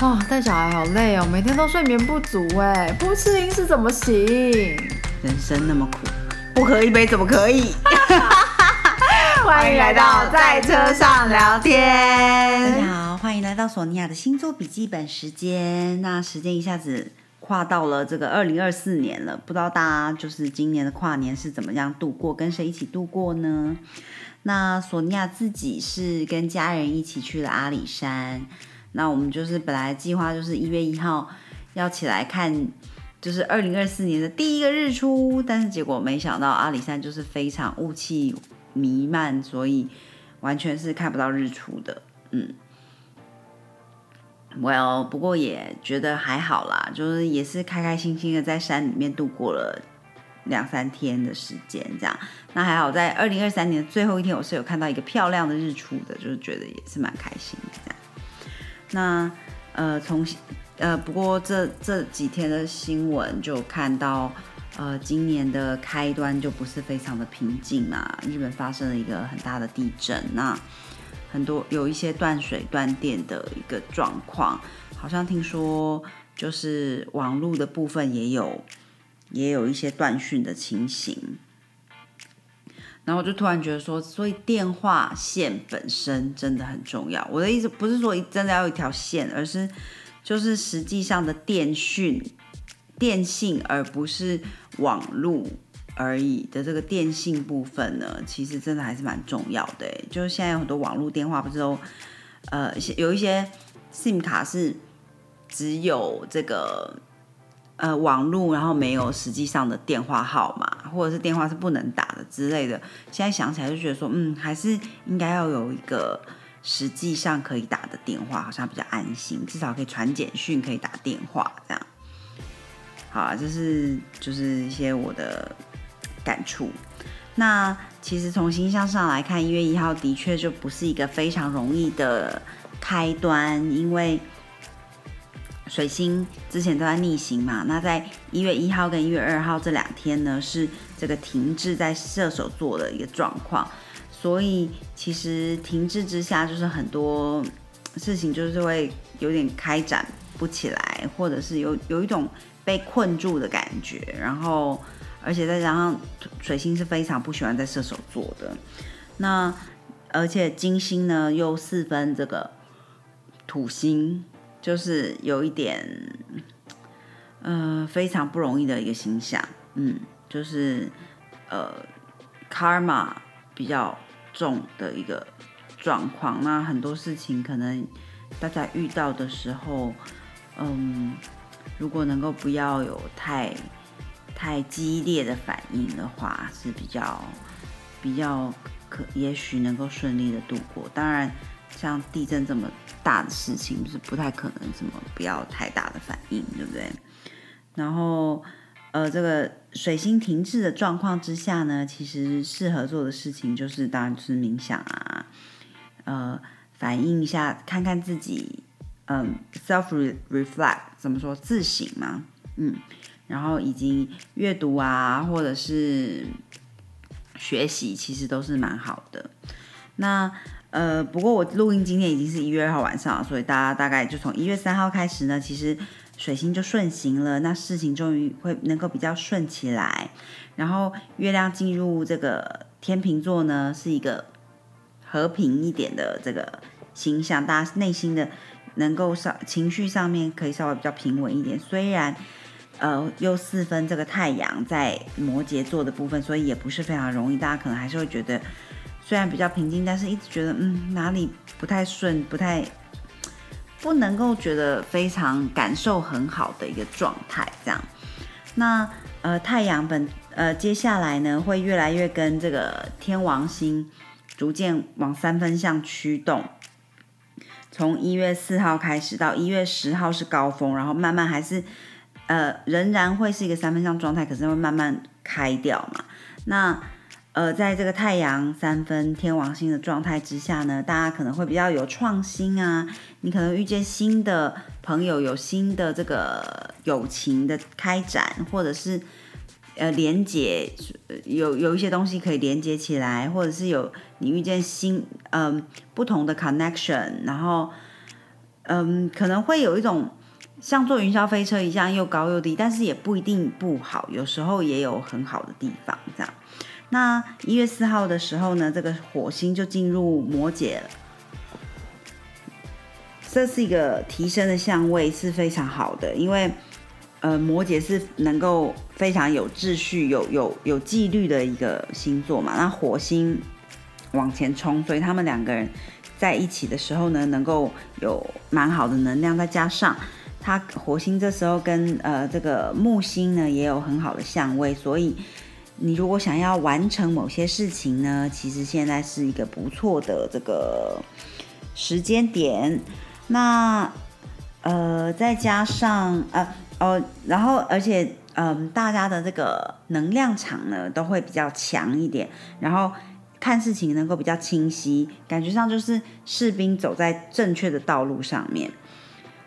啊，带小孩好累哦，每天都睡眠不足哎，不吃零食怎么行？人生那么苦，不喝一杯怎么可以？欢迎来到在车上聊天。大家好，欢迎来到索尼娅的星座笔记本时间。那时间一下子跨到了这个二零二四年了，不知道大家就是今年的跨年是怎么样度过，跟谁一起度过呢？那索尼娅自己是跟家人一起去了阿里山。那我们就是本来计划就是一月一号要起来看，就是二零二四年的第一个日出，但是结果没想到阿里山就是非常雾气弥漫，所以完全是看不到日出的。嗯，Well，不过也觉得还好啦，就是也是开开心心的在山里面度过了两三天的时间，这样。那还好，在二零二三年的最后一天，我是有看到一个漂亮的日出的，就是觉得也是蛮开心的这样。那呃，从呃，不过这这几天的新闻就看到，呃，今年的开端就不是非常的平静啊。日本发生了一个很大的地震，那很多有一些断水断电的一个状况，好像听说就是网络的部分也有也有一些断讯的情形。然后我就突然觉得说，所以电话线本身真的很重要。我的意思不是说真的要一条线，而是就是实际上的电讯、电信，而不是网路而已的这个电信部分呢，其实真的还是蛮重要的。就是现在有很多网络电话，不是都呃有一些 SIM 卡是只有这个。呃，网络，然后没有实际上的电话号码，或者是电话是不能打的之类的。现在想起来就觉得说，嗯，还是应该要有一个实际上可以打的电话，好像比较安心，至少可以传简讯，可以打电话这样。好啊，这是就是一些我的感触。那其实从形象上来看，一月一号的确就不是一个非常容易的开端，因为。水星之前都在逆行嘛，那在一月一号跟一月二号这两天呢，是这个停滞在射手座的一个状况，所以其实停滞之下，就是很多事情就是会有点开展不起来，或者是有有一种被困住的感觉，然后而且再加上水星是非常不喜欢在射手座的，那而且金星呢又四分这个土星。就是有一点，呃，非常不容易的一个形象，嗯，就是呃，karma 比较重的一个状况。那很多事情可能大家遇到的时候，嗯，如果能够不要有太太激烈的反应的话，是比较比较可，也许能够顺利的度过。当然。像地震这么大的事情，就是不太可能，什么不要太大的反应，对不对？然后，呃，这个水星停滞的状况之下呢，其实适合做的事情就是，当然就是冥想啊，呃，反映一下，看看自己，嗯，self reflect 怎么说，自省嘛，嗯，然后以及阅读啊，或者是学习，其实都是蛮好的。那呃，不过我录音今天已经是一月二号晚上，所以大家大概就从一月三号开始呢，其实水星就顺行了，那事情终于会能够比较顺起来。然后月亮进入这个天秤座呢，是一个和平一点的这个形象，大家内心的能够稍情绪上面可以稍微比较平稳一点。虽然呃又四分这个太阳在摩羯座的部分，所以也不是非常容易，大家可能还是会觉得。虽然比较平静，但是一直觉得嗯哪里不太顺，不太不能够觉得非常感受很好的一个状态。这样，那呃太阳本呃接下来呢会越来越跟这个天王星逐渐往三分相驱动，从一月四号开始到一月十号是高峰，然后慢慢还是呃仍然会是一个三分相状态，可是会慢慢开掉嘛。那呃，在这个太阳三分天王星的状态之下呢，大家可能会比较有创新啊，你可能遇见新的朋友，有新的这个友情的开展，或者是呃连接，有有一些东西可以连接起来，或者是有你遇见新嗯不同的 connection，然后嗯，可能会有一种像坐云霄飞车一样又高又低，但是也不一定不好，有时候也有很好的地方。这样，那一月四号的时候呢，这个火星就进入摩羯了。这是一个提升的相位，是非常好的，因为呃，摩羯是能够非常有秩序、有有有纪律的一个星座嘛。那火星往前冲，所以他们两个人在一起的时候呢，能够有蛮好的能量。再加上它火星这时候跟呃这个木星呢也有很好的相位，所以你如果想要完成某些事情呢，其实现在是一个不错的这个时间点。那，呃，再加上呃哦，然后而且嗯，大家的这个能量场呢都会比较强一点，然后看事情能够比较清晰，感觉上就是士兵走在正确的道路上面，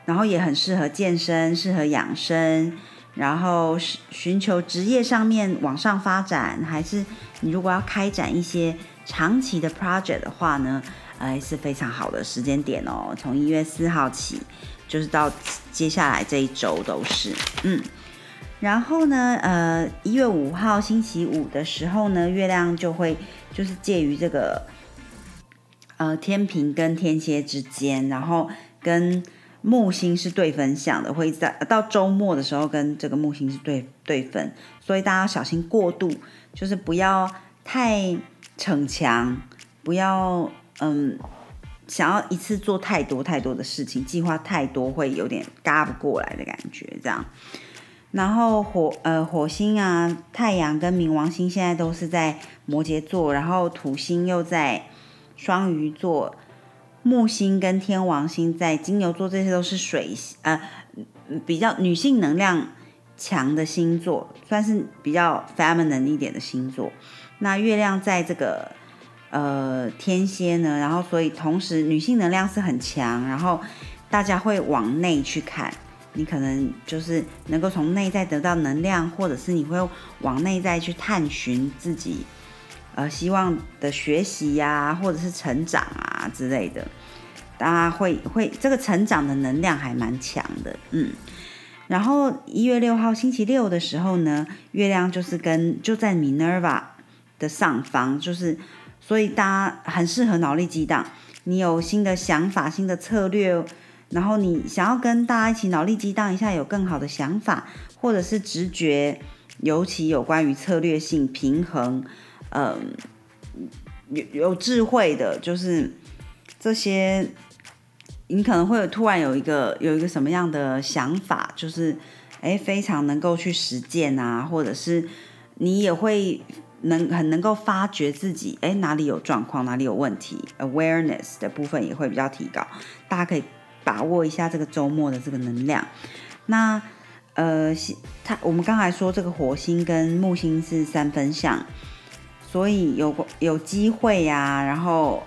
然后也很适合健身，适合养生，然后寻求职业上面往上发展，还是你如果要开展一些长期的 project 的话呢？哎，是非常好的时间点哦，从一月四号起，就是到接下来这一周都是，嗯，然后呢，呃，一月五号星期五的时候呢，月亮就会就是介于这个呃天平跟天蝎之间，然后跟木星是对分相的，会在到周末的时候跟这个木星是对对分，所以大家要小心过度，就是不要太逞强，不要。嗯，想要一次做太多太多的事情，计划太多会有点嘎不过来的感觉，这样。然后火呃火星啊，太阳跟冥王星现在都是在摩羯座，然后土星又在双鱼座，木星跟天王星在金牛座，这些都是水呃比较女性能量强的星座，算是比较 feminine 一点的星座。那月亮在这个。呃，天蝎呢，然后所以同时女性能量是很强，然后大家会往内去看，你可能就是能够从内在得到能量，或者是你会往内在去探寻自己，呃，希望的学习呀，或者是成长啊之类的，大家会会这个成长的能量还蛮强的，嗯，然后一月六号星期六的时候呢，月亮就是跟就在 Minerva 的上方，就是。所以大家很适合脑力激荡，你有新的想法、新的策略，然后你想要跟大家一起脑力激荡一下，有更好的想法，或者是直觉，尤其有关于策略性、平衡，嗯，有有智慧的，就是这些，你可能会有突然有一个有一个什么样的想法，就是哎，非常能够去实践啊，或者是你也会。能很能够发觉自己，哎，哪里有状况，哪里有问题，awareness 的部分也会比较提高。大家可以把握一下这个周末的这个能量。那呃，它我们刚才说这个火星跟木星是三分相，所以有有机会呀，然后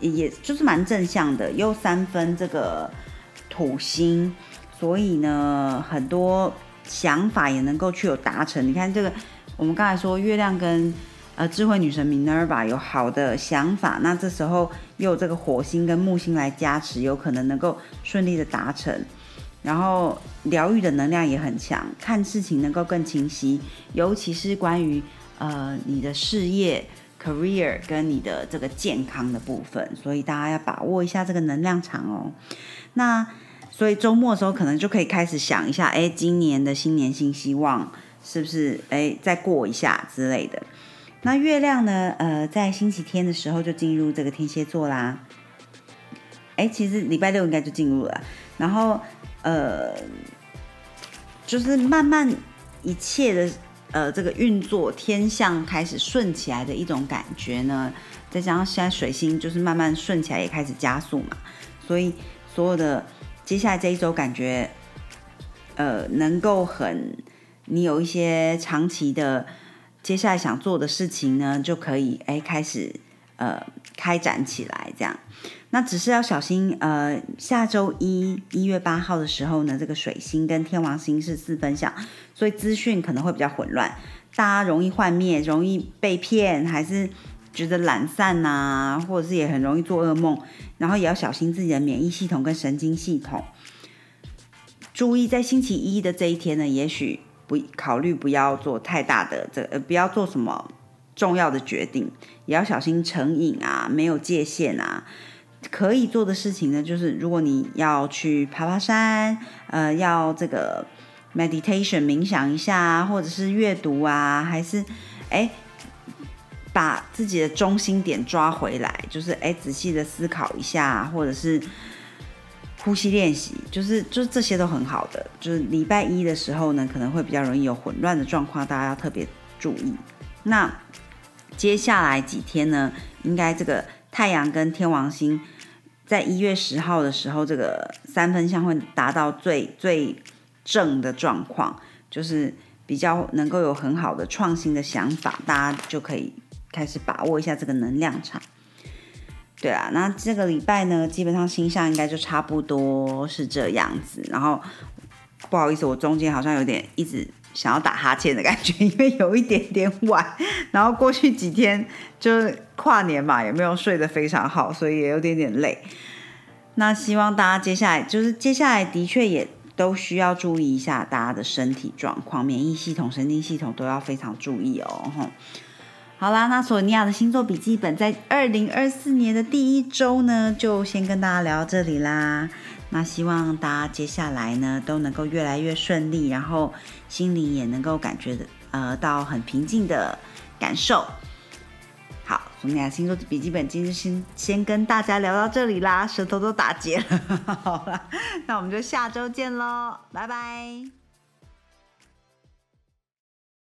也就是蛮正向的，又三分这个土星，所以呢，很多想法也能够去有达成。你看这个。我们刚才说月亮跟呃智慧女神 Minerva 有好的想法，那这时候又有这个火星跟木星来加持，有可能能够顺利的达成。然后疗愈的能量也很强，看事情能够更清晰，尤其是关于呃你的事业 career 跟你的这个健康的部分，所以大家要把握一下这个能量场哦。那所以周末的时候可能就可以开始想一下，哎，今年的新年新希望。是不是哎，再过一下之类的？那月亮呢？呃，在星期天的时候就进入这个天蝎座啦。哎，其实礼拜六应该就进入了。然后呃，就是慢慢一切的呃这个运作天象开始顺起来的一种感觉呢。再加上现在水星就是慢慢顺起来，也开始加速嘛。所以所有的接下来这一周感觉呃能够很。你有一些长期的接下来想做的事情呢，就可以哎开始呃开展起来这样。那只是要小心呃，下周一一月八号的时候呢，这个水星跟天王星是四分相，所以资讯可能会比较混乱，大家容易幻灭，容易被骗，还是觉得懒散呐，或者是也很容易做噩梦，然后也要小心自己的免疫系统跟神经系统。注意在星期一的这一天呢，也许不考虑不要做太大的这呃，不要做什么重要的决定，也要小心成瘾啊，没有界限啊。可以做的事情呢，就是如果你要去爬爬山，呃，要这个 meditation 冥想一下，或者是阅读啊，还是哎。把自己的中心点抓回来，就是哎，仔细的思考一下，或者是呼吸练习，就是就是这些都很好的。就是礼拜一的时候呢，可能会比较容易有混乱的状况，大家要特别注意。那接下来几天呢，应该这个太阳跟天王星在一月十号的时候，这个三分相会达到最最正的状况，就是比较能够有很好的创新的想法，大家就可以。开始把握一下这个能量场，对啊，那这个礼拜呢，基本上星象应该就差不多是这样子。然后不好意思，我中间好像有点一直想要打哈欠的感觉，因为有一点点晚。然后过去几天就是跨年嘛，也没有睡得非常好，所以也有点点累。那希望大家接下来就是接下来的确也都需要注意一下大家的身体状况，免疫系统、神经系统都要非常注意哦，吼。好啦，那索尼娅的星座笔记本在二零二四年的第一周呢，就先跟大家聊到这里啦。那希望大家接下来呢都能够越来越顺利，然后心里也能够感觉呃到很平静的感受。好，索尼娅星座笔记本今天先先跟大家聊到这里啦，舌头都打结了。好了，那我们就下周见喽，拜拜。